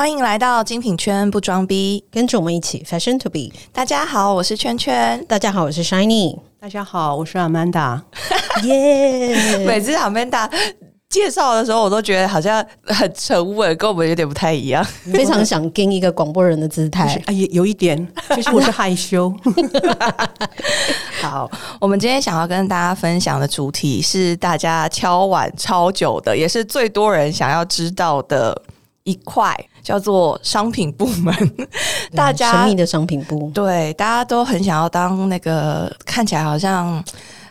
欢迎来到精品圈不装逼，跟着我们一起 Fashion to be。大家好，我是圈圈。大家好，我是 Shiny。大家好，我是 Amanda。耶！每次 Amanda 介绍的时候，我都觉得好像很沉稳，跟我们有点不太一样。非常想跟一个广播人的姿态。啊，也有一点，就是我是害羞。好，我们今天想要跟大家分享的主题是大家敲碗超久的，也是最多人想要知道的一块，叫做商品部门。大家神秘的商品部，对，大家都很想要当那个看起来好像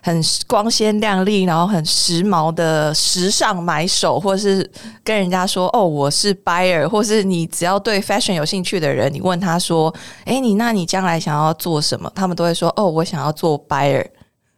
很光鲜亮丽，然后很时髦的时尚买手，或是跟人家说哦，我是 buyer，或是你只要对 fashion 有兴趣的人，你问他说，哎，你那你将来想要做什么？他们都会说，哦，我想要做 buyer。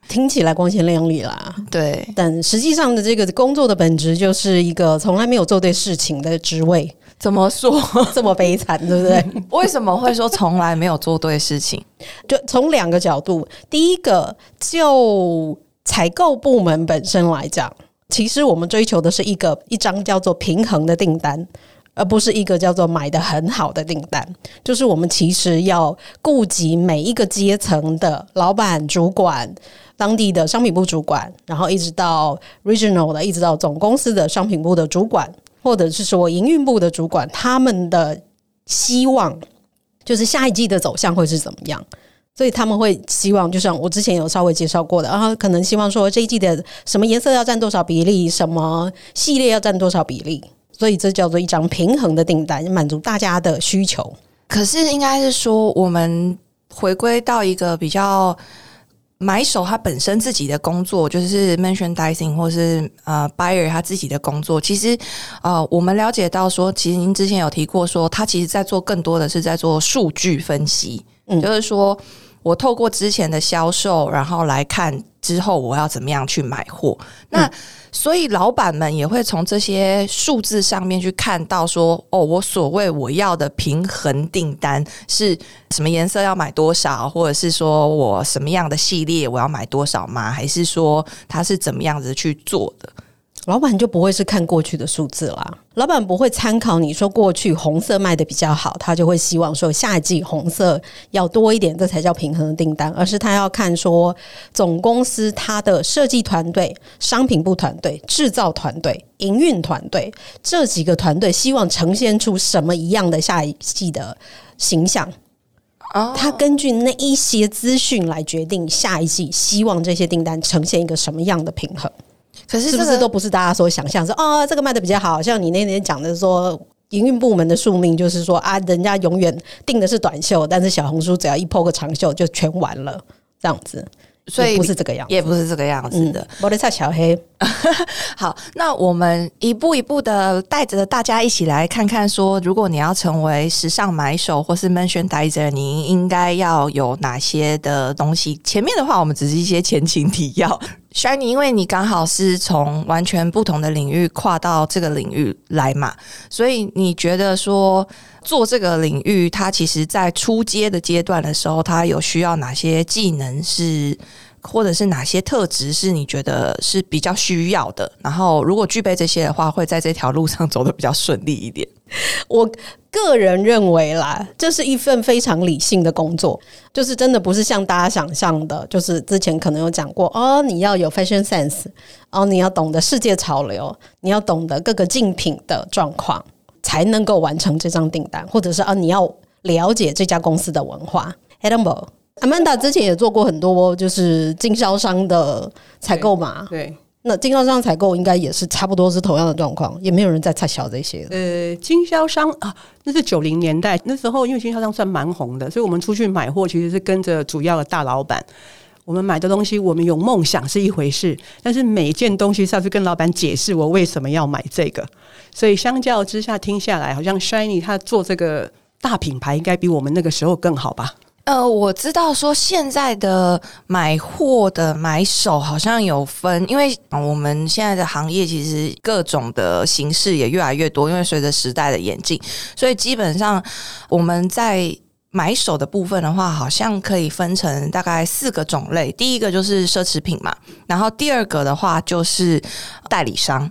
听起来光鲜亮丽啦，对，但实际上的这个工作的本质就是一个从来没有做对事情的职位。怎么说 这么悲惨，对不对？为什么会说从来没有做对事情？就从两个角度，第一个就采购部门本身来讲，其实我们追求的是一个一张叫做平衡的订单，而不是一个叫做买的很好的订单。就是我们其实要顾及每一个阶层的老板、主管、当地的商品部主管，然后一直到 regional 的，一直到总公司的商品部的主管。或者是说营运部的主管，他们的希望就是下一季的走向会是怎么样？所以他们会希望，就像我之前有稍微介绍过的，然后可能希望说这一季的什么颜色要占多少比例，什么系列要占多少比例，所以这叫做一张平衡的订单，满足大家的需求。可是应该是说，我们回归到一个比较。买手他本身自己的工作就是 m e n t i o n dicing 或是呃 buyer 他自己的工作，其实呃我们了解到说，其实您之前有提过说，他其实在做更多的是在做数据分析，嗯，就是说。我透过之前的销售，然后来看之后我要怎么样去买货。那所以老板们也会从这些数字上面去看到说，哦，我所谓我要的平衡订单是什么颜色要买多少，或者是说我什么样的系列我要买多少吗？还是说他是怎么样子去做的？老板就不会是看过去的数字啦，老板不会参考你说过去红色卖的比较好，他就会希望说下一季红色要多一点，这才叫平衡的订单，而是他要看说总公司它的设计团队、商品部团队、制造团队、营运团队这几个团队希望呈现出什么一样的下一季的形象。他根据那一些资讯来决定下一季希望这些订单呈现一个什么样的平衡。可是是不是都不是大家所想象？说哦，这个卖的比较好，像你那天讲的说，营运部门的宿命就是说啊，人家永远定的是短袖，但是小红书只要一破个长袖就全完了，这样子。所以不是这个样，也不是这个样子的。我的菜小黑，好，那我们一步一步的带着大家一起来看看，说如果你要成为时尚买手或是 merchandiser，你应该要有哪些的东西？前面的话，我们只是一些前情提要。Shiny，因为你刚好是从完全不同的领域跨到这个领域来嘛，所以你觉得说做这个领域，它其实在初阶的阶段的时候，它有需要哪些技能是，或者是哪些特质是你觉得是比较需要的？然后如果具备这些的话，会在这条路上走的比较顺利一点。我个人认为啦，这是一份非常理性的工作，就是真的不是像大家想象的，就是之前可能有讲过哦，你要有 fashion sense，哦，你要懂得世界潮流，你要懂得各个竞品的状况，才能够完成这张订单，或者是啊，你要了解这家公司的文化。Amanda 之前也做过很多就是经销商的采购嘛，对。那经销商采购应该也是差不多是同样的状况，也没有人在拆小这些。呃，经销商啊，那是九零年代那时候，因为经销商算蛮红的，所以我们出去买货其实是跟着主要的大老板。我们买的东西，我们有梦想是一回事，但是每件东西是要去跟老板解释我为什么要买这个。所以相较之下，听下来好像 Shiny 他做这个大品牌，应该比我们那个时候更好吧？呃，我知道说现在的买货的买手好像有分，因为我们现在的行业其实各种的形式也越来越多，因为随着时代的演进，所以基本上我们在买手的部分的话，好像可以分成大概四个种类。第一个就是奢侈品嘛，然后第二个的话就是代理商。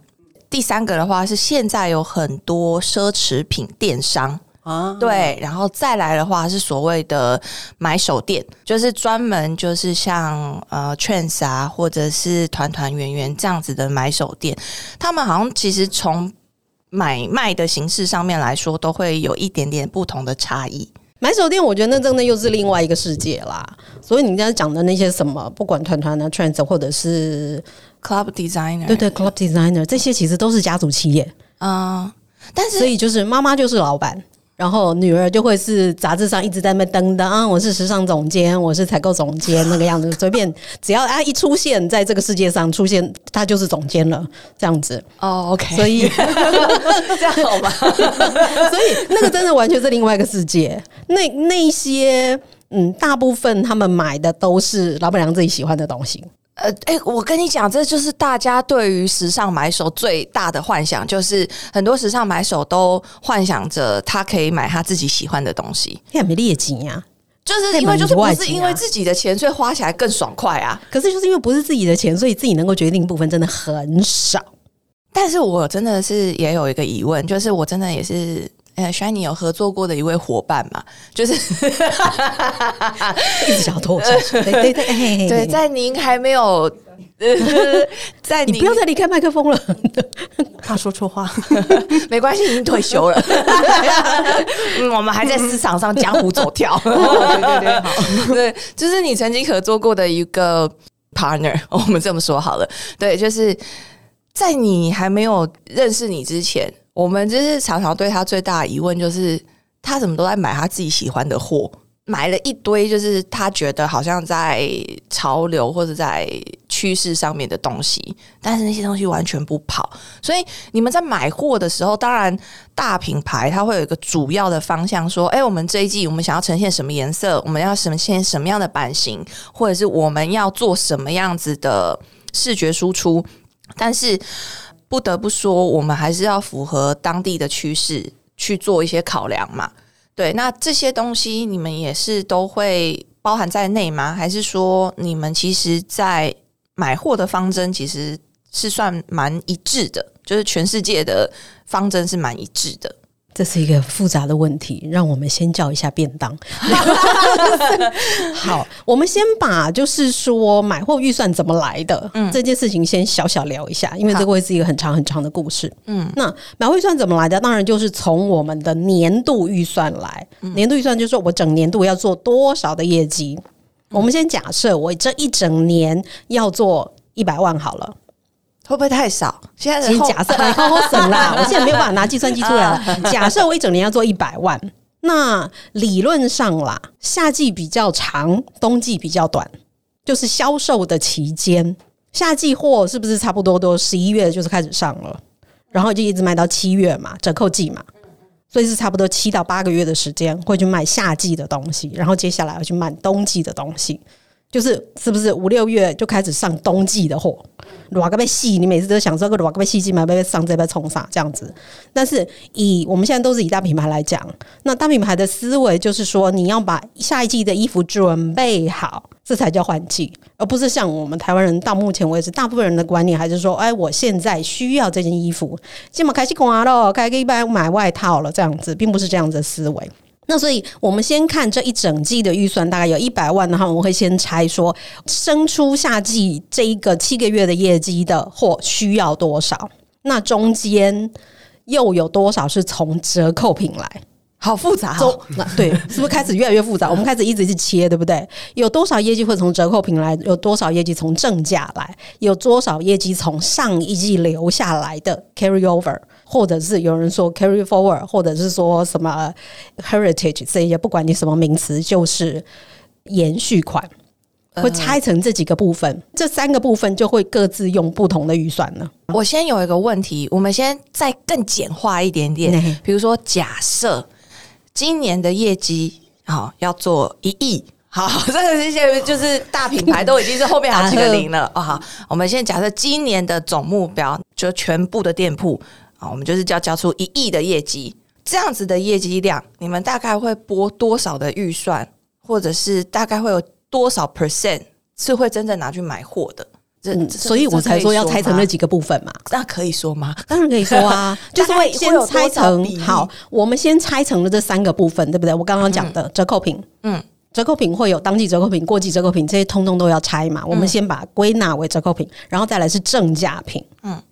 第三个的话是现在有很多奢侈品电商。啊，对，然后再来的话是所谓的买手店，就是专门就是像呃 Trends 啊，或者是团团圆圆这样子的买手店，他们好像其实从买卖的形式上面来说，都会有一点点不同的差异。买手店，我觉得那真的又是另外一个世界啦。所以你刚才讲的那些什么，不管团团的 Trends 或者是 Club Designer，对对 Club Designer 这些，其实都是家族企业，啊，但是所以就是妈妈就是老板。然后女儿就会是杂志上一直在那登的啊，我是时尚总监，我是采购总监那个样子，随便只要啊一出现在这个世界上出现，她就是总监了，这样子。哦，OK，所以这样好吧？所以那个真的完全是另外一个世界。那那些嗯，大部分他们买的都是老板娘自己喜欢的东西。呃，哎、我跟你讲，这就是大家对于时尚买手最大的幻想，就是很多时尚买手都幻想着他可以买他自己喜欢的东西，也没劣迹呀。就是因为就是不是因为自己的钱，所以花起来更爽快啊。可是就是因为不是自己的钱，所以自己能够决定部分真的很少。但是我真的是也有一个疑问，就是我真的也是。呃，Shiny 有合作过的一位伙伴嘛，就是 一直想要拖我下水。对对对，在您还没有，呃，在您你不要再离开麦克风了。怕说错话。没关系，已经退休了。嗯，我们还在市场上江湖走跳。对对对，好，对，就是你曾经合作过的一个 partner，我们这么说好了。对，就是在你还没有认识你之前，我们就是常常对他最大的疑问就是，他怎么都在买他自己喜欢的货，买了一堆就是他觉得好像在潮流或者在趋势上面的东西，但是那些东西完全不跑。所以你们在买货的时候，当然大品牌它会有一个主要的方向，说，哎、我们这一季我们想要呈现什么颜色，我们要呈现什么样的版型，或者是我们要做什么样子的视觉输出。但是不得不说，我们还是要符合当地的趋势去做一些考量嘛。对，那这些东西你们也是都会包含在内吗？还是说你们其实，在买货的方针其实是算蛮一致的，就是全世界的方针是蛮一致的。这是一个复杂的问题，让我们先叫一下便当。好，我们先把就是说买货预算怎么来的、嗯这件事情先小小聊一下，因为这个会是一个很长很长的故事。嗯，那买货预算怎么来的？当然就是从我们的年度预算来。年度预算就是说我整年度要做多少的业绩。我们先假设我这一整年要做一百万好了，会不会太少？现在的假设，我，好好省啦！我现在没有办法拿计算机出来了。假设我一整年要做一百万，那理论上啦，夏季比较长，冬季比较短，就是销售的期间，夏季货是不是差不多都十一月就是开始上了，然后就一直卖到七月嘛，折扣季嘛。所以是差不多七到八个月的时间会去卖夏季的东西，然后接下来要去卖冬季的东西，就是是不是五六月就开始上冬季的货？哪个被细，你每次都想说个哪个被细季买被上这被冲上这样子。但是以我们现在都是以大品牌来讲，那大品牌的思维就是说，你要把下一季的衣服准备好，这才叫换季，而不是像我们台湾人到目前为止，大部分人的观念还是说，哎，我现在需要这件衣服，今晚开始刮了，开一般买外套了，这样子，并不是这样子的思维。那所以，我们先看这一整季的预算，大概有一百万，的话我们会先拆说，生出夏季这一个七个月的业绩的货需要多少，那中间又有多少是从折扣品来？好复杂、中哦。那对，是不是开始越来越复杂？我们开始一直去切，对不对？有多少业绩会从折扣品来？有多少业绩从正价来？有多少业绩从上一季留下来的 carry over，或者是有人说 carry forward，或者是说什么 heritage 这些，不管你什么名词，就是延续款。会拆成这几个部分，这三个部分就会各自用不同的预算呢。我先有一个问题，我们先再更简化一点点嗯，比如说假设今年的业绩好要做一亿。好，这个这些就是大品牌都已经是后面好几个零了 啊、好，我们现在假设今年的总目标，就全部的店铺啊，我们就是要交出一亿的业绩，这样子的业绩量，你们大概会拨多少的预算，或者是大概会有多少 percent 是会真正拿去买货的？嗯，这这所以我才说要拆成那这几个部分嘛。那可以说吗？当然可以说啊，就是会先拆成好，我们先拆成了这三个部分，对不对？我刚刚讲的折扣品，嗯嗯，折扣品会有当季折扣品、过季折扣品，这些通通都要拆嘛。我们先把它归纳为折扣品，然后再来是正价品。嗯嗯，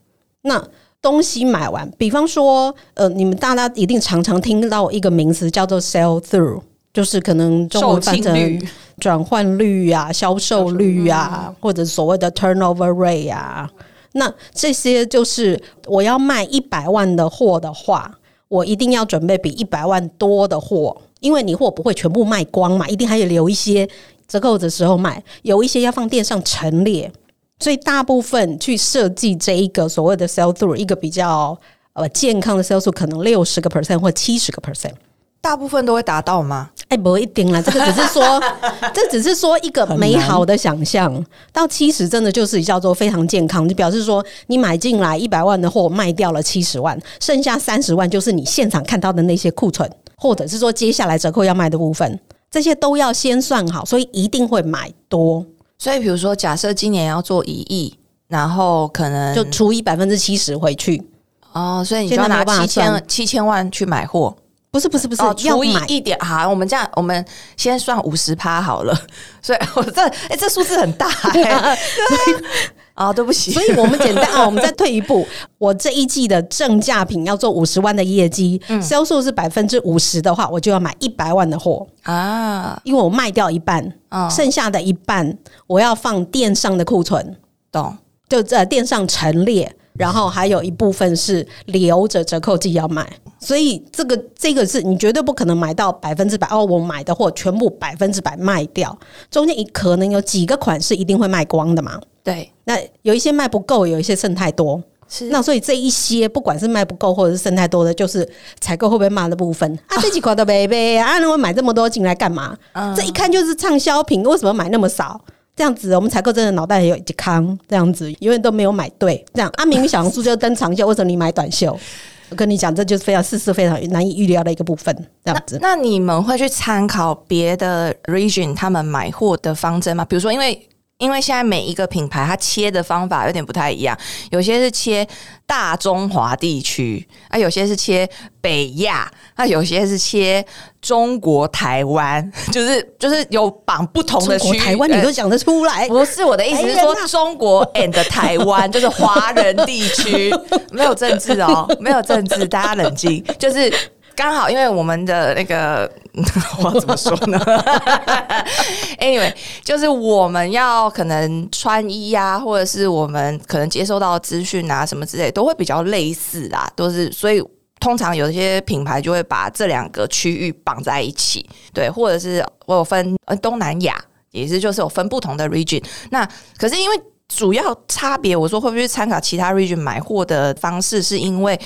那东西买完，比方说，呃，你们大家一定常常听到一个名词叫做 sell through，就是可能中售文翻成转换率啊、销售率啊，或者所谓的 turnover rate 啊。那这些就是我要卖一百万的货的话，我一定要准备比一百万多的货，因为你货不会全部卖光嘛，一定还有留一些折扣的时候卖，有一些要放店上陈列，所以大部分去设计这一个所谓的 sell through 一个比较呃健康的 sell through，可能六十个 percent 或七十个 percent。大部分都会达到吗？哎，不一定啦，这个只是说，这只是说一个美好的想象。到七十，真的就是叫做非常健康，就表示说你买进来一百万的货，卖掉了七十万，剩下三十万就是你现场看到的那些库存，或者是说接下来折扣要卖的部分，这些都要先算好，所以一定会买多，所以比如说，假设今年要做一亿，然后可能就除以百分之七十回去。哦，所以你就要拿七千七千万去买货，不是不是不是，哦，要买。一点好，我们这样，我们先算五十趴好了。所以我这哎、这数字很大哎、对啊，对不起，所以我们简单啊，我们再退一步，我这一季的正价品要做五十万的业绩，销售是百分之五十的话，我就要买一百万的货，啊，因为我卖掉一半，嗯剩下的一半我要放店上的库存，懂。就在店上陈列。然后还有一部分是留着折扣季要卖，所以这个这个是你绝对不可能买到百分之百哦，我买的货全部百分之百卖掉，中间可能有几个款式一定会卖光的嘛。对，那有一些卖不够，有一些剩太多，是。那所以这一些不管是卖不够或者是剩太多的，就是采购会不会骂的部分。啊，这几款的 baby 啊，那我买这么多进来干嘛？这一看就是畅销品，为什么买那么少？这样子，我们采购真的脑袋也有一康，这样子永远都没有买对。这样阿，明小红书就登长袖，为什么你买短袖？我跟你讲，这就是非常事事非常难以预料的一个部分。这样子，那你们会去参考别的 region 他们买货的方针吗？比如说，因为因为现在每一个品牌它切的方法有点不太一样，有些是切大中华地区，啊，有些是切北亚，那有些是切中国台湾，就是就是有绑不同的区台湾你呃都讲得出来，不是我的意思是说中国 and 台湾 就是华人地区，没有政治哦，没有政治，大家冷静。就是刚好，因为我们的那个，我要怎么说呢？Anyway，就是我们要可能穿衣呀、或者是我们可能接收到的资讯啊什么之类，都会比较类似啊，都是所以。通常有一些品牌就会把这两个区域绑在一起，对，或者是我有分呃东南亚，也是就是有分不同的 region。那可是因为主要差别，我说会不会去参考其他 region 买货的方式，是因为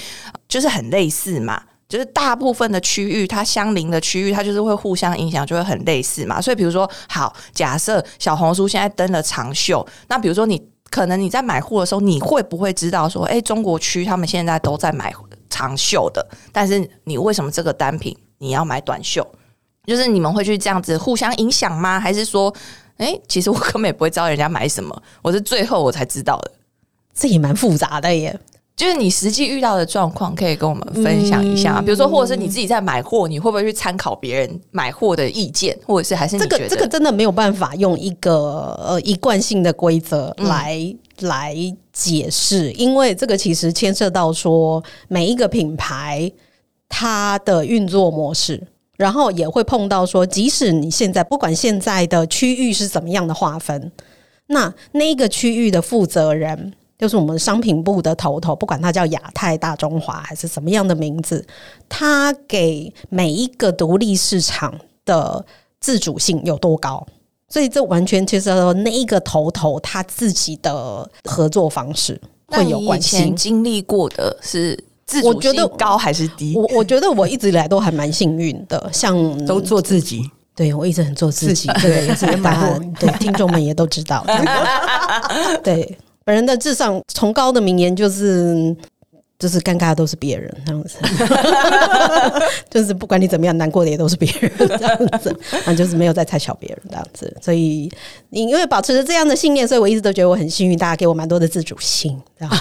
就是很类似嘛。就是大部分的区域，它相邻的区域，它就是会互相影响，就会很类似嘛。所以，比如说，好，假设小红书现在登了长袖，那比如说你可能你在买货的时候，你会不会知道说，哎、中国区他们现在都在买长袖的，但是你为什么这个单品你要买短袖？就是你们会去这样子互相影响吗？还是说，哎、其实我根本也不会知道人家买什么，我是最后我才知道的。这也蛮复杂的耶。就是你实际遇到的状况，可以跟我们分享一下吗？比如说，或者是你自己在买货，你会不会去参考别人买货的意见，或者是还是这个这个真的没有办法用一个呃一贯性的规则来、来解释，因为这个其实牵涉到说每一个品牌它的运作模式。然后也会碰到说，即使你现在不管现在的区域是怎么样的划分，那那一个区域的负责人，就是我们商品部的头头，不管他叫亚太、大中华还是什么样的名字，他给每一个独立市场的自主性有多高？所以这完全其实那一个头头他自己的合作方式那会有关你以前系。经历过的是自主得性高还是低？我我觉得我一直以来都还蛮幸运的，像 都做自己。对我一直很做自己，自己这个也是 大买货家对听众们也都知道。对，本人的至上崇高的名言就是：就是尴尬的都是别人这样子，就是不管你怎么样难过的也都是别人这样子，啊，就是没有在猜小别人这样子。所以你因为保持着这样的信念，所以我一直都觉得我很幸运，大家给我蛮多的自主性。这样，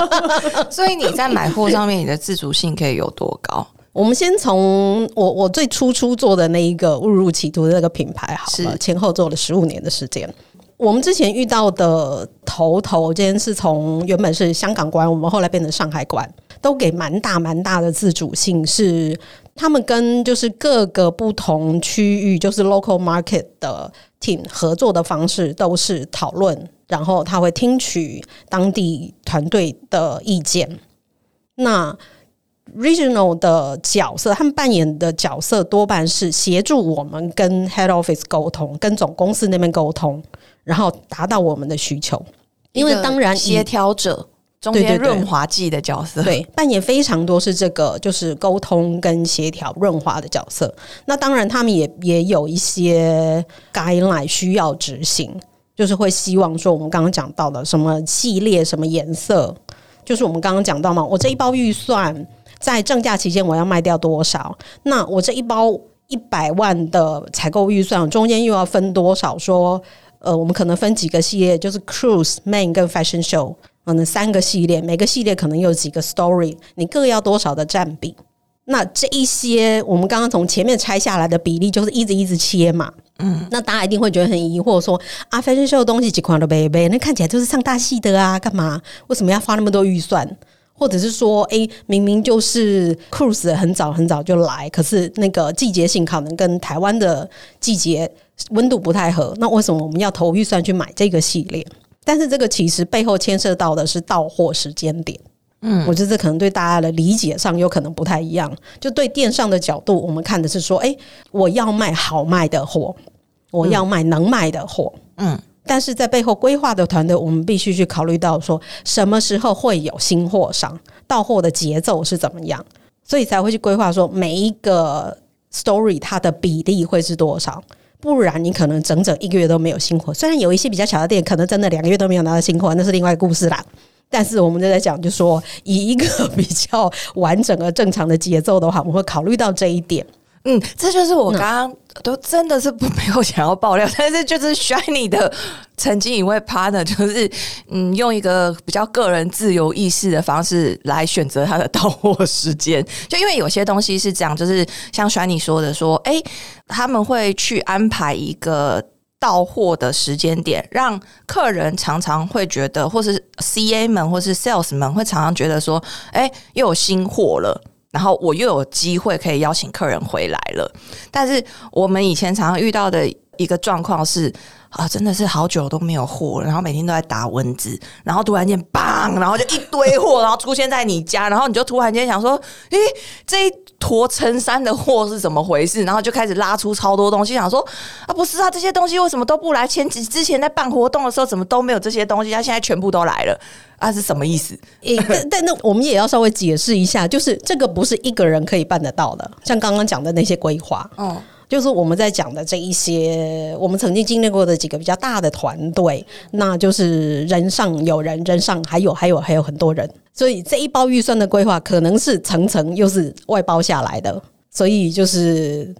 所以你在买货上面，你的自主性可以有多高？我们先从我我最初初做的那一个误入歧途的那个品牌好了，是前后做了十五年的时间。我们之前遇到的头头，今天是从原本是香港馆，我们后来变成上海馆，都给蛮大蛮大的自主性，是他们跟就是各个不同区域，就是 local market 的 team 合作的方式都是讨论，然后他会听取当地团队的意见。那 regional 的角色，他们扮演的角色多半是协助我们跟 head office 沟通，跟总公司那边沟通，然后达到我们的需求。因为当然协调者中间润滑剂的角色，对，扮演非常多是这个就是沟通跟协调润滑的角色。那当然，他们也也有一些 guideline 需要执行，就是会希望说我们刚刚讲到的什么系列、什么颜色，就是我们刚刚讲到嘛，我这一包预算在正价期间我要卖掉多少？那我这一包一百万的采购预算中间又要分多少？说呃，我们可能分几个系列，就是 cruise、main 跟 fashion show，可能三个系列，每个系列可能有几个 story，你各要多少的占比？那这一些我们刚刚从前面拆下来的比例，就是一直一直切嘛。嗯，那大家一定会觉得很疑惑说啊，fashion show 的东西几款都背背，那看起来就是上大戏的啊，干嘛？为什么要花那么多预算？或者是说，诶，明明就是 cruise 很早很早就来，可是那个季节性可能跟台湾的季节温度不太合，那为什么我们要投预算去买这个系列？但是这个其实背后牵涉到的是到货时间点。嗯，我觉得这可能对大家的理解上有可能不太一样。就对电商的角度，我们看的是说，诶，我要卖好卖的货，我要卖能卖的货。嗯，但是在背后规划的团队，我们必须去考虑到说，什么时候会有新货上，到货的节奏是怎么样，所以才会去规划说每一个 story 它的比例会是多少。不然你可能整整一个月都没有新货，虽然有一些比较小的店，可能真的两个月都没有拿到新货，那是另外一个故事啦。但是我们就在讲，就说以一个 比较完整而正常的节奏的话，我们会考虑到这一点。嗯，这就是我刚刚都真的是不没有想要爆料，但是就是 Shiny 的曾经一位 partner，就是嗯，用一个比较个人自由意识的方式来选择他的到货时间。就因为有些东西是这样，就是像 Shiny 说的，说哎，他们会去安排一个。到货的时间点，让客人常常会觉得，或是 CA 们，或是 Sales 们会常常觉得说，哎，又有新货了。然后我又有机会可以邀请客人回来了，但是我们以前常常遇到的一个状况是啊，真的是好久都没有货了，然后每天都在打蚊子，然后突然间砰，然后就一堆货，然后出现在你家，然后你就突然间想说，诶，这一坨成山的货是怎么回事？然后就开始拉出超多东西，想说啊，不是啊，这些东西为什么都不来？前几之前在办活动的时候怎么都没有这些东西？他现在全部都来了。啊，是什么意思？欸、但但那我们也要稍微解释一下，就是这个不是一个人可以办得到的。像刚刚讲的那些规划，嗯，就是我们在讲的这一些，我们曾经经历过的几个比较大的团队，那就是人上有人，人上还有还有还有很多人，所以这一包预算的规划可能是层层又是外包下来的，所以就是。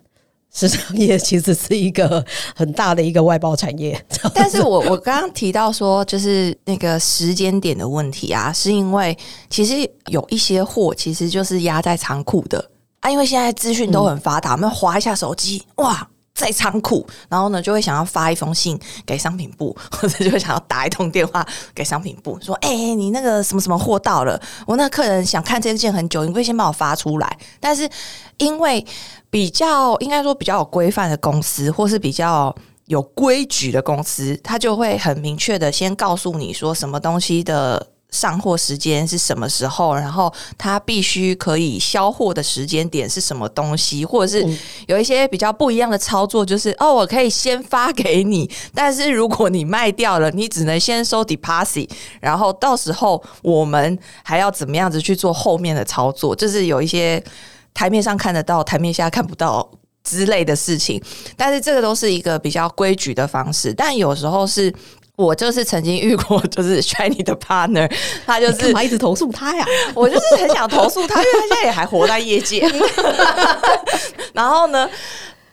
时尚业其实是一个很大的一个外包产业，但是我我刚刚提到说，就是那个时间点的问题啊，是因为其实有一些货其实就是压在仓库的。啊，因为现在资讯都很发达，我们划一下手机，哇，在仓库，然后呢就会想要发一封信给商品部，或者就会想要打一通电话给商品部，说，哎、你那个什么什么货到了，我那客人想看这件很久，你可不可以先帮我发出来？但是因为比较应该说比较有规范的公司，或是比较有规矩的公司，它就会很明确的先告诉你说什么东西的上货时间是什么时候，然后它必须可以销货的时间点是什么东西，或者是有一些比较不一样的操作，就是哦，我可以先发给你，但是如果你卖掉了，你只能先收 deposit，然后到时候我们还要怎么样子去做后面的操作，就是有一些。台面上看得到，台面下看不到之类的事情，但是这个都是一个比较规矩的方式。但有时候是我就是曾经遇过，就是 shiny 的 partner，他就是嘛一直投诉他呀？我就是很想投诉他，因为他现在也还活在业界。然后呢，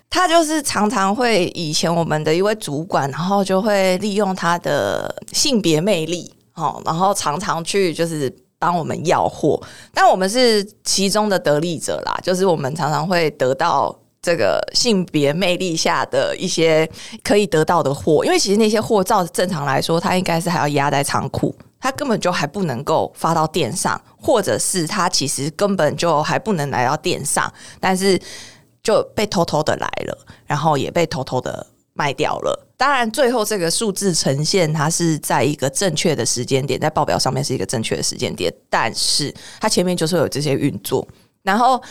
他就是常常会以前我们的一位主管，然后就会利用他的性别魅力，哦，然后常常去就是帮我们要货，但我们是其中的得利者啦，就是我们常常会得到。这个性别魅力下的一些可以得到的货，因为其实那些货照正常来说，它应该是还要压在仓库，它根本就还不能够发到店上，或者是它其实根本就还不能来到店上，但是就被偷偷的来了，然后也被偷偷的卖掉了。当然，最后这个数字呈现它是在一个正确的时间点，在报表上面是一个正确的时间点，但是它前面就是有这些运作，然后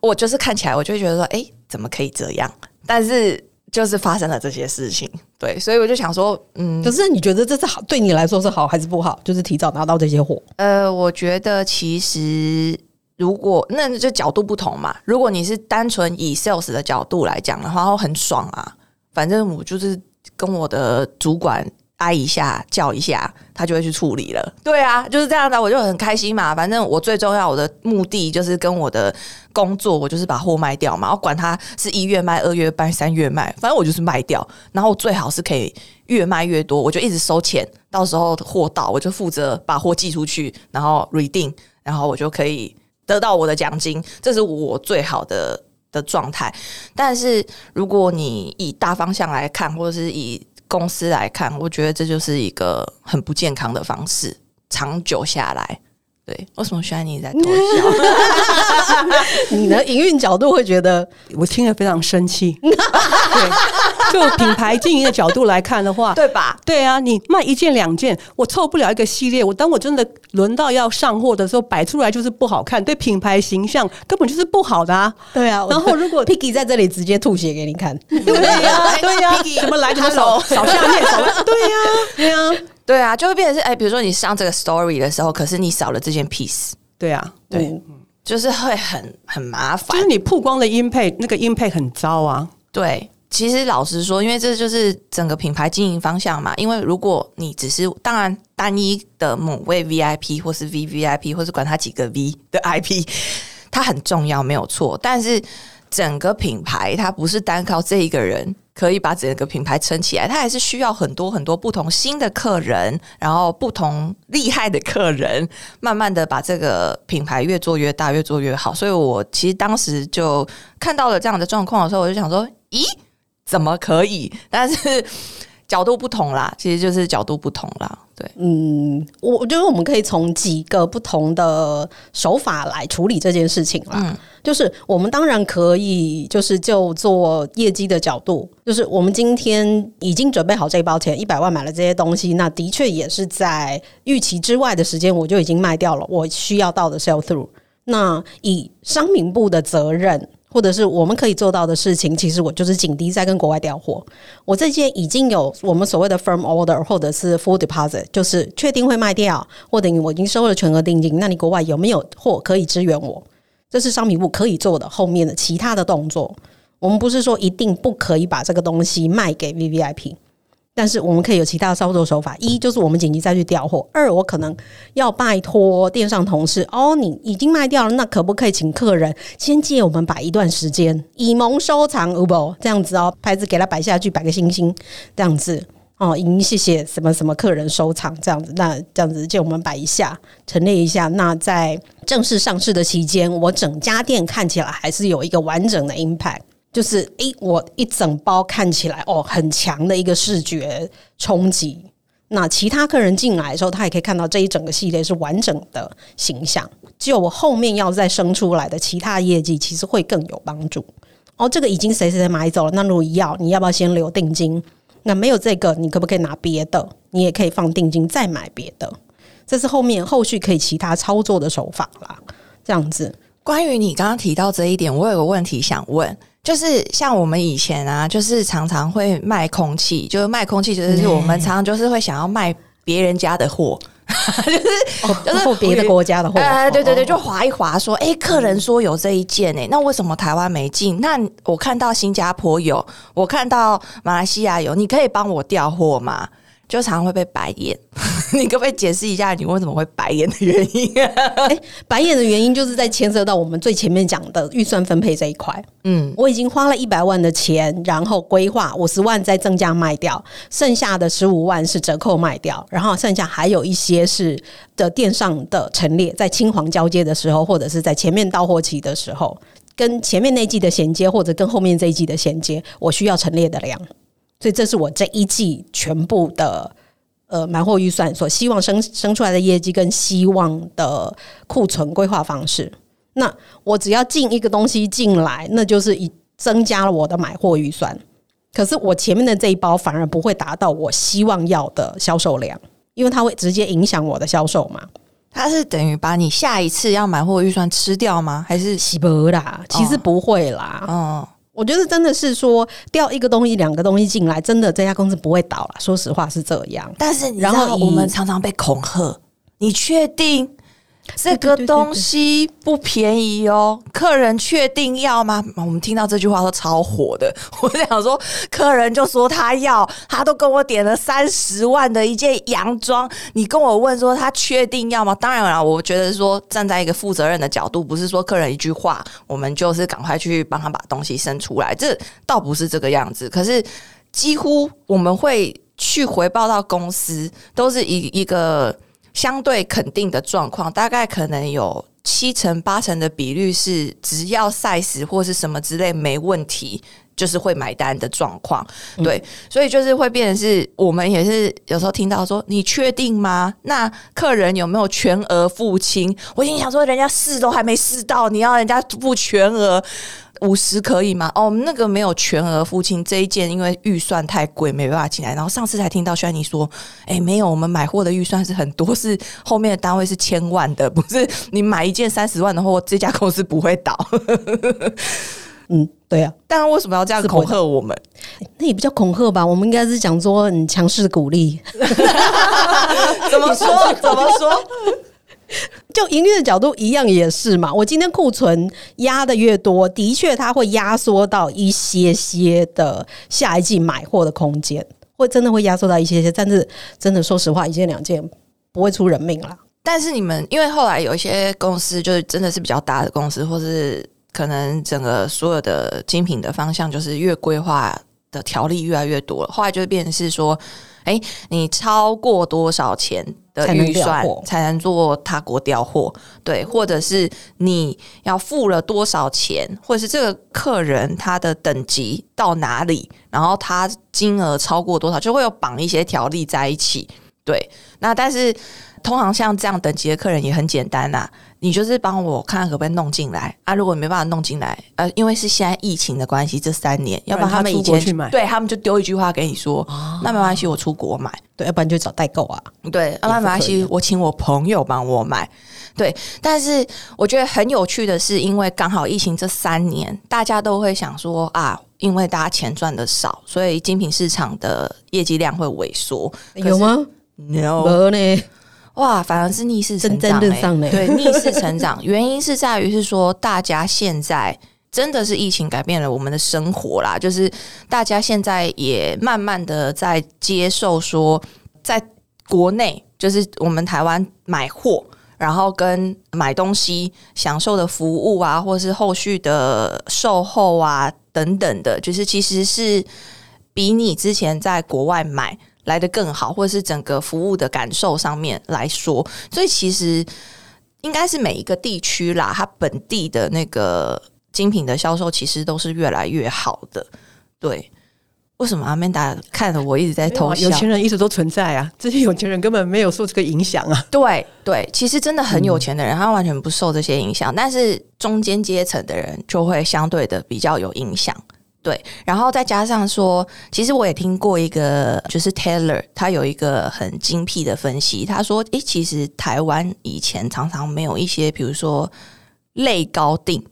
我就是看起来我就会觉得说，哎、怎么可以这样？但是就是发生了这些事情，对，所以我就想说，嗯，可是你觉得这是好，对你来说是好还是不好？就是提早拿到这些货，呃，我觉得其实如果那就角度不同嘛。如果你是单纯以 sales 的角度来讲的话，我很爽啊。反正我就是跟我的主管挨一下、叫一下，他就会去处理了。对啊，就是这样的，我就很开心嘛。反正我最重要我的目的就是跟我的工作，我就是把货卖掉嘛。我管它是一月卖、二月卖、三月卖，反正我就是卖掉。然后最好是可以越卖越多，我就一直收钱。到时候货到，我就负责把货寄出去，然后 re 定然后我就可以得到我的奖金，这是我最好的的状态。但是如果你以大方向来看，或者是以公司来看，我觉得这就是一个很不健康的方式，长久下来。对，为什么轩你在偷笑？你的营运角度会觉得 我听了非常生气。对，就品牌经营的角度来看的话，对吧？对啊，你卖一件两件，我凑不了一个系列。我当我真的轮到要上货的时候，摆出来就是不好看，对品牌形象根本就是不好的啊。对啊。然后如果 Piggy 在这里直接吐血给你看，对呀、对呀、Piggy，怎么来怎么他扫，扫下面扫，对呀、对呀、对啊，就会变成是哎，比如说你上这个 story 的时候，可是你少了这件 piece，对啊、对，嗯就是会很很麻烦就。是你曝光的音配，那个音配很糟啊。对，其实老实说，因为这就是整个品牌经营方向嘛。因为如果你只是当然单一的某位 VIP 或是 VVIP，或是管他几个 V 的 IP，它很重要，没有错。但是整个品牌它不是单靠这一个人可以把整个品牌撑起来，它还是需要很多很多不同新的客人，然后不同厉害的客人，慢慢的把这个品牌越做越大，越做越好。所以我其实当时就看到了这样的状况的时候，我就想说，咦，怎么可以？但是角度不同啦，其实就是角度不同啦。对，嗯，我我觉得我们可以从几个不同的手法来处理这件事情啦。就是我们当然可以，就是就做业绩的角度，就是我们今天已经准备好这一包钱，一百万买了这些东西，那的确也是在预期之外的时间，我就已经卖掉了我需要到的 sell through。那以商品部的责任，或者是我们可以做到的事情，其实我就是紧逼在跟国外调货。我这件已经有我们所谓的 firm order 或者是 full deposit，就是确定会卖掉，或者我已经收了全额定金，那你国外有没有货可以支援我？这是商品部可以做的后面的其他的动作。我们不是说一定不可以把这个东西卖给 V V I P，但是我们可以有其他的操作手法。一就是我们紧急再去调货；二我可能要拜托电商同事，哦，你已经卖掉了，那可不可以请客人先借我们摆一段时间，以蒙收藏，有不？这样子哦，牌子给他摆下去，摆个星星，这样子。哦，莹谢谢什么什么客人收藏这样子，那这样子借我们摆一下，陈列一下。那在正式上市的期间，我整家店看起来还是有一个完整的 impact，就是诶，我一整包看起来哦很强的一个视觉冲击。那其他客人进来的时候，他也可以看到这一整个系列是完整的形象，就我后面要再生出来的其他业绩，其实会更有帮助。哦，这个已经谁谁谁买走了，那如果要，你要不要先留定金？那没有这个，你可不可以拿别的？你也可以放定金再买别的，这是后面后续可以其他操作的手法啦。这样子，关于你刚刚提到这一点，我有个问题想问，就是像我们以前啊，就是常常会卖空气，就是卖空气，就是我们常常就是会想要卖别人家的货，就是就是别的国家的货，呃，对对对，哦就划一划说，哎、客人说有这一件哎、那为什么台湾没进？那我看到新加坡有，我看到马来西亚有，你可以帮我调货吗？就常常会被白眼。你可不可以解释一下你为什么会白眼的原因？白眼的原因就是在牵涉到我们最前面讲的预算分配这一块。嗯，我已经花了一百万的钱，然后规划五十万再增加卖掉，剩下的十五万是折扣卖掉，然后剩下还有一些是的店上的陈列，在青黄交接的时候，或者是在前面到货期的时候，跟前面那一季的衔接，或者跟后面这一季的衔接，我需要陈列的量，所以这是我这一季全部的。呃，买货预算所希望生生出来的业绩跟希望的库存规划方式，那我只要进一个东西进来，那就是以增加了我的买货预算。可是我前面的这一包反而不会达到我希望要的销售量，因为它会直接影响我的销售嘛。它是等于把你下一次要买货预算吃掉吗？还是洗不啦？其实不会啦。嗯，我觉得真的是说掉一个东西、两个东西进来，真的这家公司不会倒了。说实话是这样。但是你知然后我们常常被恐吓，你确定这个东西不便宜哦？客人确定要吗？我们听到这句话都超火的。我想说，客人就说他要，他都跟我点了三十万的一件洋装，你跟我问说他确定要吗？当然了，我觉得说站在一个负责任的角度，不是说客人一句话，我们就是赶快去帮他把东西生出来，这倒不是这个样子。可是几乎我们会去回报到公司，都是一一个相对肯定的状况，大概可能有七成八成的比率是只要 size 或是什么之类没问题。就是会买单的状况，对，所以就是会变成是我们也是有时候听到说你确定吗？那客人有没有全额付清？我心想说人家试都还没试到，你要人家付全额，五十可以吗？哦，那个没有全额付清这一件，因为预算太贵，没办法进来。然后上次才听到轩尼说，哎，没有，我们买货的预算是很多，是后面的单位是千万的，不是你买一件三十万的货，这家公司不会倒。嗯，对啊，但为什么要这样是不会恐吓我们？那也不叫恐吓吧？我们应该是讲说很强势鼓励。怎么说？怎么说？就盈利的角度一样也是嘛。我今天库存压的越多，的确它会压缩到一些些的下一季买货的空间，会真的会压缩到一些些。但是真的说实话，一件两件不会出人命啦。但是你们，因为后来有一些公司就是真的是比较大的公司，或是可能整个所有的精品的方向就是越规划的条例越来越多了，后来就会变成是说，哎，你超过多少钱的预算才能做他国调货？对，或者是你要付了多少钱，或者是这个客人他的等级到哪里，然后他金额超过多少，就会有绑一些条例在一起。对，那但是通常像这样等级的客人也很简单啊、你就是帮我看看可不可以弄进来啊？如果你没办法弄进来，呃，因为是现在疫情的关系，这三年，要不然他们以前去买对他们就丢一句话给你说，那没关系，我出国买。对，要不然就找代购啊。对，要不然没关系，我请我朋友帮我买。对，但是我觉得很有趣的是，因为刚好疫情这三年，大家都会想说啊，因为大家钱赚的少，所以精品市场的业绩量会萎缩。有吗？？No。哇，反而是逆势成长、对，逆势成长，原因是在于是说，大家现在真的是疫情改变了我们的生活啦，就是大家现在也慢慢的在接受说，在国内就是我们台湾买货。然后跟买东西享受的服务啊，或是后续的售后啊等等的，就是其实是比你之前在国外买来的更好，或者是整个服务的感受上面来说，所以其实应该是每一个地区啦，它本地的那个精品的销售其实都是越来越好的。对，为什么阿曼达看着我一直在偷笑有？钱人一直都存在啊，这些有钱人根本没有受这个影响啊。对对，其实真的很有钱的人，他完全不受这些影响，但是中间阶层的人就会相对的比较有影响。对，然后再加上说，其实我也听过一个，就是 Taylor，他有一个很精辟的分析，他说，诶，其实台湾以前常常没有一些，比如说类高定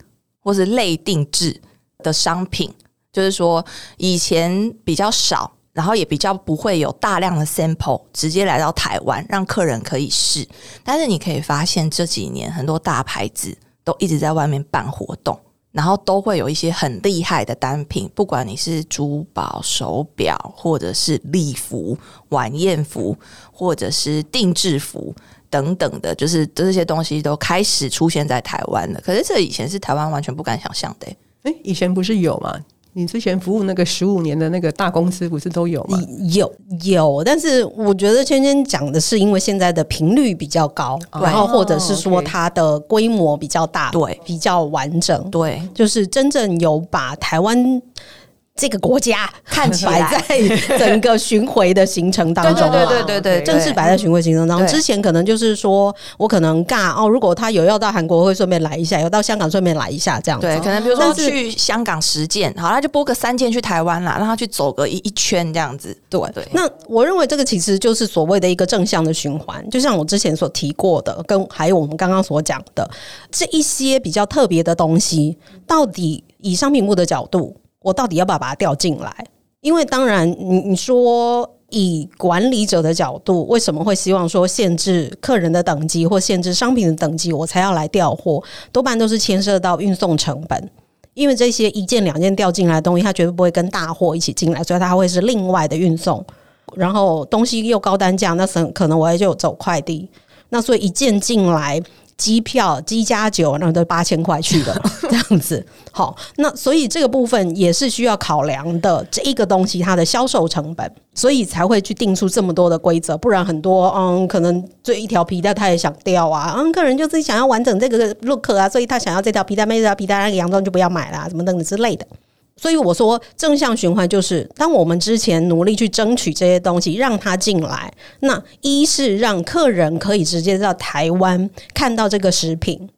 或是类定制的商品，就是说以前比较少，然后也比较不会有大量的 sample 直接来到台湾，让客人可以试。但是你可以发现这几年很多大牌子都一直在外面办活动，然后都会有一些很厉害的单品，不管你是珠宝、手表，或者是礼服、晚宴服，或者是定制服等等的，就是这些东西都开始出现在台湾了。可是这以前是台湾完全不敢想象的、欸哎，以前不是有吗？你之前服务那个十五年的那个大公司，不是都有吗？有有，但是我觉得芊芊讲的是因为现在的频率比较高，对然后或者是说它的规模比较大，对，比较完整，对，就是真正有把台湾这个国家看起来在整个巡回的行程当中啊。对对对对对，正式摆在巡回行程当中，之前可能就是说我可能尬哦，如果他有要到韩国会顺便来一下，有到香港顺便来一下这样子。对，可能比如说去香港十件，好，他就播个三件去台湾啦，让他去走个一一圈这样子。对对那我认为这个其实就是所谓的一个正向的循环，就像我之前所提过的，跟还有我们刚刚所讲的这一些比较特别的东西，到底以商品部的角度，我到底要不要把它调进来？因为当然，你你说以管理者的角度，为什么会希望说限制客人的等级或限制商品的等级，我才要来调货？多半都是牵涉到运送成本。因为这些一件两件调进来的东西，它绝对不会跟大货一起进来，所以它会是另外的运送。然后东西又高单价，那可可能我也就走快递，那所以一件进来。机票机加酒，那都八千块去了，这样子。好，那所以这个部分也是需要考量的。这一个东西它的销售成本，所以才会去定出这么多的规则。不然很多嗯，可能这一条皮带他也想掉啊，嗯，客人就自己想要完整这个 look 啊，所以他想要这条皮带，没这条皮带那个洋装就不要买啦，什么等等之类的。所以我说正向循环就是，当我们之前努力去争取这些东西，让它进来。那一是让客人可以直接到台湾看到这个食品，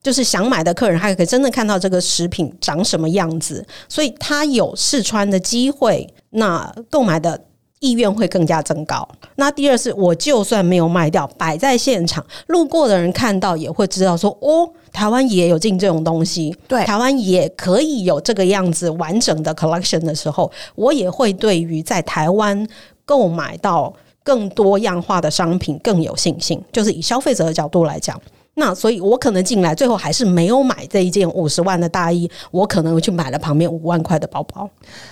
就是想买的客人，他可以真的看到这个食品长什么样子，所以他有试穿的机会，那购买的。意愿会更加增高。那第二是，我就算没有卖掉，摆在现场，路过的人看到也会知道说，哦，台湾也有进这种东西，对台湾也可以有这个样子完整的 collection 的时候，我也会对于在台湾购买到更多样化的商品更有信心。就是以消费者的角度来讲。那所以，我可能进来最后还是没有买这一件五十万的大衣，我可能去买了旁边五万块的包包。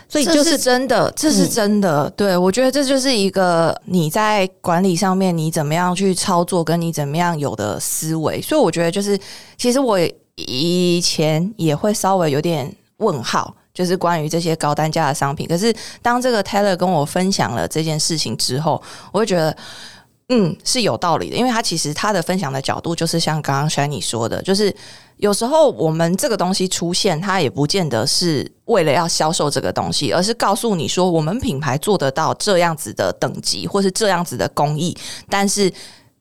所以这就是是真的，这是真的。对我觉得这就是一个你在管理上面你怎么样去操作，跟你怎么样有的思维。所以我觉得就是，其实我以前也会稍微有点问号。就是关于这些高单价的商品，可是当这个 Taylor 跟我分享了这件事情之后，我会觉得，嗯，是有道理的，因为他其实他的分享的角度就是像刚刚 Shiny 说的，就是有时候我们这个东西出现，它也不见得是为了要销售这个东西，而是告诉你说，我们品牌做得到这样子的等级，或是这样子的工艺，但是。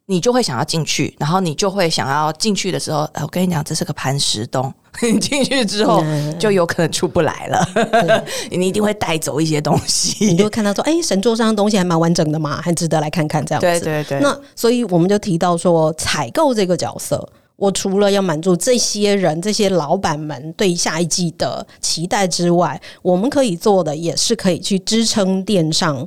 你就会想要进去，然后你就会想要进去的时候，呃我跟你讲，这是个磐石洞，你 进去之后嗯就有可能出不来了，你一定会带走一些东西 你。就会看到说，哎、神桌上的东西还蛮完整的嘛，还值得来看看这样子。对对对，那所以我们就提到说，采购这个角色，我除了要满足这些人、这些老板们对下一季的期待之外，我们可以做的也是可以去支撑电商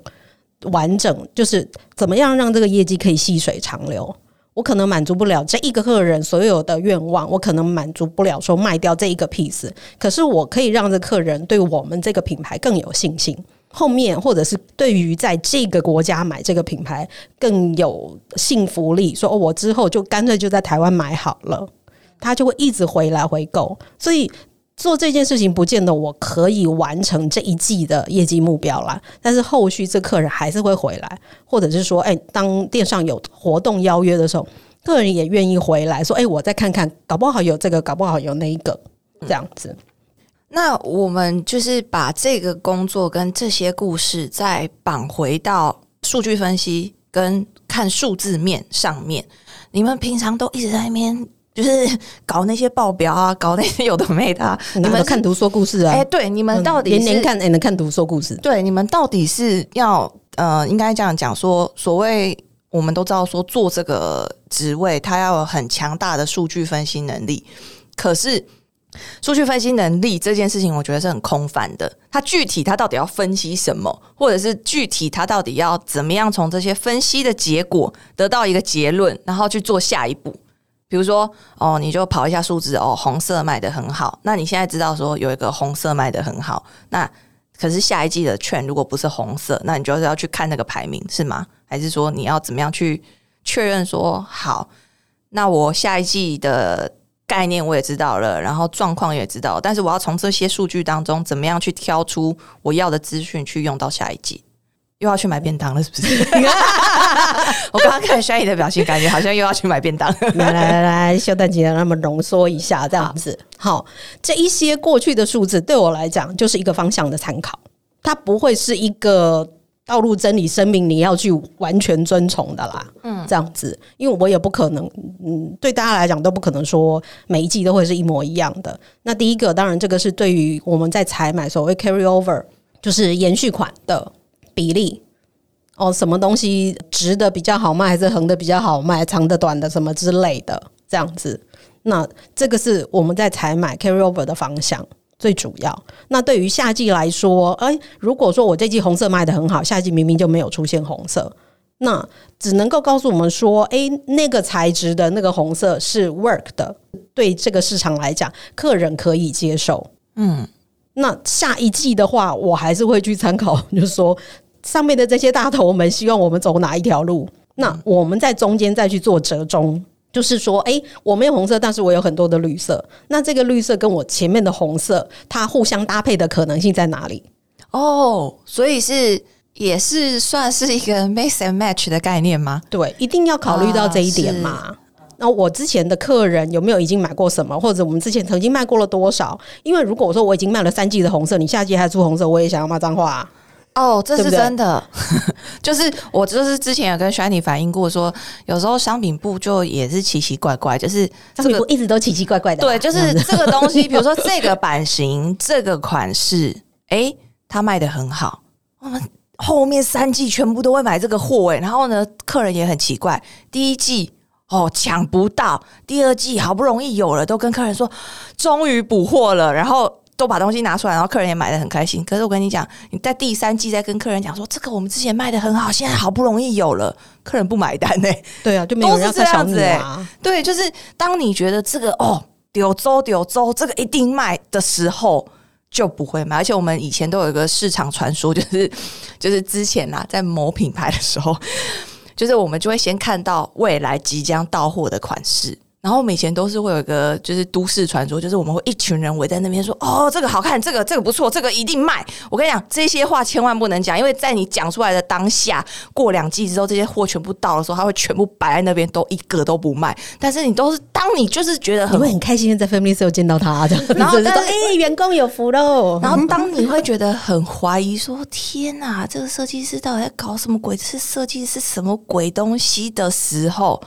完整，就是怎么样让这个业绩可以细水长流。我可能满足不了这一个客人所有的愿望，我可能满足不了说卖掉这一个 piece，可是我可以让这客人对我们这个品牌更有信心。后面或者是对于在这个国家买这个品牌更有信服力，说，我之后就干脆就在台湾买好了，他就会一直回来回购。所以做这件事情，不见得我可以完成这一季的业绩目标啦，但是后续这客人还是会回来，或者是说，哎、当店上有活动邀约的时候，客人也愿意回来说，哎、我再看看，搞不好有这个，搞不好有那一个，这样子。那我们就是把这个工作跟这些故事再绑回到数据分析跟看数字面上面。你们平常都一直在那边就是 搞那些报表啊，搞那些有的没的、啊。你们看图说故事啊？哎、对，你们到底是连连看，也，能看图说故事。对，你们到底是要呃，应该这样讲说，所谓我们都知道说做这个职位，他要有很强大的数据分析能力，可是。数据分析能力这件事情，我觉得是很空泛的。他具体他到底要分析什么，或者是具体他到底要怎么样从这些分析的结果得到一个结论，然后去做下一步。比如说哦，你就跑一下数字哦，红色卖的很好。那你现在知道说有一个红色卖的很好，那可是下一季的券如果不是红色，那你就是要去看那个排名是吗？还是说你要怎么样去确认说好？那我下一季的概念我也知道了，然后状况也知道，但是我要从这些数据当中怎么样去挑出我要的资讯去用到下一季？又要去买便当了，是不是？我刚刚看轩怡的表情，感觉好像又要去买便当。来来来来，修蛋姐让他们浓缩一下，这样子。好，这一些过去的数字对我来讲就是一个方向的参考，它不会是一个道路真理生命你要去完全遵从的啦。嗯，这样子，因为我也不可能，嗯，对大家来讲都不可能说每一季都会是一模一样的。那第一个，当然这个是对于我们在采买所谓 carry over，就是延续款的比例。哦，什么东西直的比较好卖，还是横的比较好卖？长的、短的，什么之类的，这样子。那这个是我们在采买 carry over 的方向最主要。那对于夏季来说，哎，如果说我这季红色卖的很好，夏季明明就没有出现红色，那只能够告诉我们说，哎，那个材质的那个红色是 work 的，对这个市场来讲，客人可以接受。嗯，那下一季的话，我还是会去参考，就是说。上面的这些大头们希望我们走哪一条路？那我们在中间再去做折中，就是说，哎，我没有红色，但是我有很多的绿色。那这个绿色跟我前面的红色，它互相搭配的可能性在哪里？哦，所以是也是算是一个 mix and match 的概念吗？对，一定要考虑到这一点嘛。那我之前的客人有没有已经买过什么，或者我们之前曾经卖过了多少？因为如果我说我已经卖了三季的红色，你下季还出红色，我也想要骂脏话。哦，这是真的，就是我就是之前有跟 Shiny 反映过，说有时候商品部就也是奇奇怪怪，就是商品部一直都奇奇怪怪的。对，就是这个东西，比如说这个 版型、这个款式，哎，它卖的很好，我们后面三季全部都会买这个货，哎，然后呢，客人也很奇怪，第一季哦抢不到，第二季好不容易有了，都跟客人说终于补货了，然后。都把东西拿出来，然后客人也买的很开心。可是我跟你讲，你在第三季再跟客人讲说，这个我们之前卖的很好，现在好不容易有了，客人不买单呢？对啊，就没有人要这样子哎。对，就是当你觉得这个哦，丢周丢周，这个一定卖的时候，就不会买。而且我们以前都有一个市场传说，就是就是之前啊，在某品牌的时候，就是我们就会先看到未来即将到货的款式。然后我们以前都是会有一个就是都市传说，就是我们会一群人围在那边说：“哦，这个好看，这个这个不错，这个一定卖。”我跟你讲，这些话千万不能讲，因为在你讲出来的当下，过两季之后，这些货全部到的时候，他会全部摆在那边，都一个都不卖。但是你都是当你就是觉得很会很开心在分 a 时候见到他，然后说：“哎，员工有福喽。”然后当你会觉得很怀疑说：“天哪，这个设计师到底在搞什么鬼？是设计是什么鬼东西的时候？”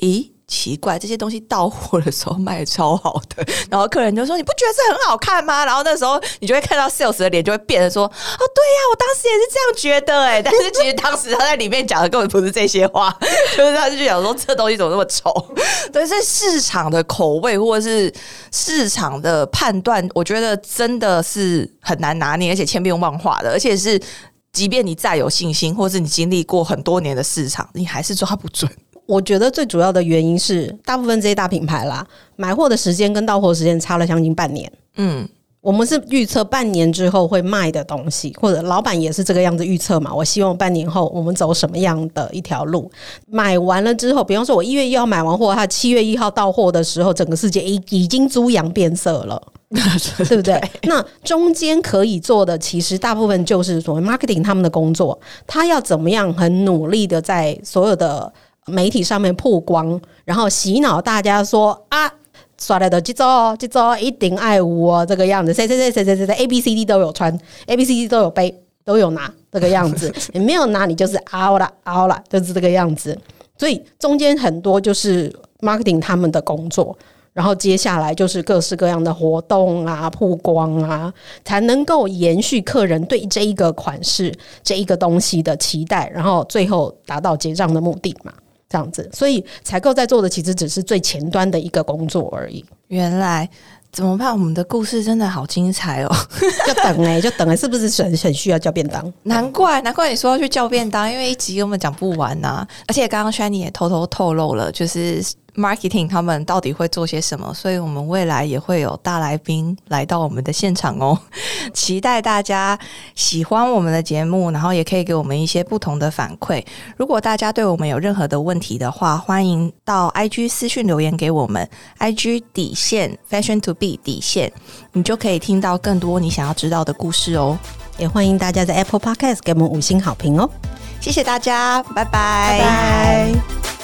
咦？奇怪，这些东西到货的时候卖超好的，然后客人就说：“你不觉得这很好看吗？”然后那时候你就会看到 sales 的脸就会变得说：“哦，对呀，我当时也是这样觉得。”哎，但是其实当时他在里面讲的根本不是这些话，就是他就讲说这东西怎么那么丑。对，是市场的口味或者是市场的判断，我觉得真的是很难拿捏，而且千变万化的，而且是即便你再有信心，或是你经历过很多年的市场，你还是抓不准。我觉得最主要的原因是，大部分这些大品牌啦，买货的时间跟到货时间差了将近半年。嗯，我们是预测半年之后会卖的东西，或者老板也是这个样子预测嘛。我希望半年后我们走什么样的一条路？买完了之后，比方说我一月一号买完货，他七月一号到货的时候，整个世界已已经猪羊变色了，对不对？那中间可以做的，其实大部分就是所谓 marketing 他们的工作，他要怎么样很努力的在所有的。媒体上面曝光，然后洗脑大家说啊，刷来的这招这招一定爱我这个样子，谁谁谁谁谁谁谁 A B C D 都有穿，A B C D 都有背，都有拿这个样子，你没有拿你就是凹了凹了，就是这个样子。所以中间很多就是 marketing 他们的工作，然后接下来就是各式各样的活动啊、曝光啊，才能够延续客人对这一个款式、这一个东西的期待，然后最后达到结账的目的嘛。这样子，所以采购在做的其实只是最前端的一个工作而已。原来怎么办？我们的故事真的好精彩哦！就等哎，就等哎，是不是很很需要叫便当？难怪难怪你说要去叫便当，因为一集根本讲不完呐。而且刚刚 Shiny 也偷偷透露了，就是 marketing 他们到底会做些什么，所以我们未来也会有大来宾来到我们的现场哦。期待大家喜欢我们的节目，然后也可以给我们一些不同的反馈。如果大家对我们有任何的问题的话，欢迎到 IG 私讯留言给我们，IG 底线 Fashion to be 底线，你就可以听到更多你想要知道的故事哦。也欢迎大家在 Apple Podcast 给我们五星好评哦。谢谢大家，拜拜，拜拜。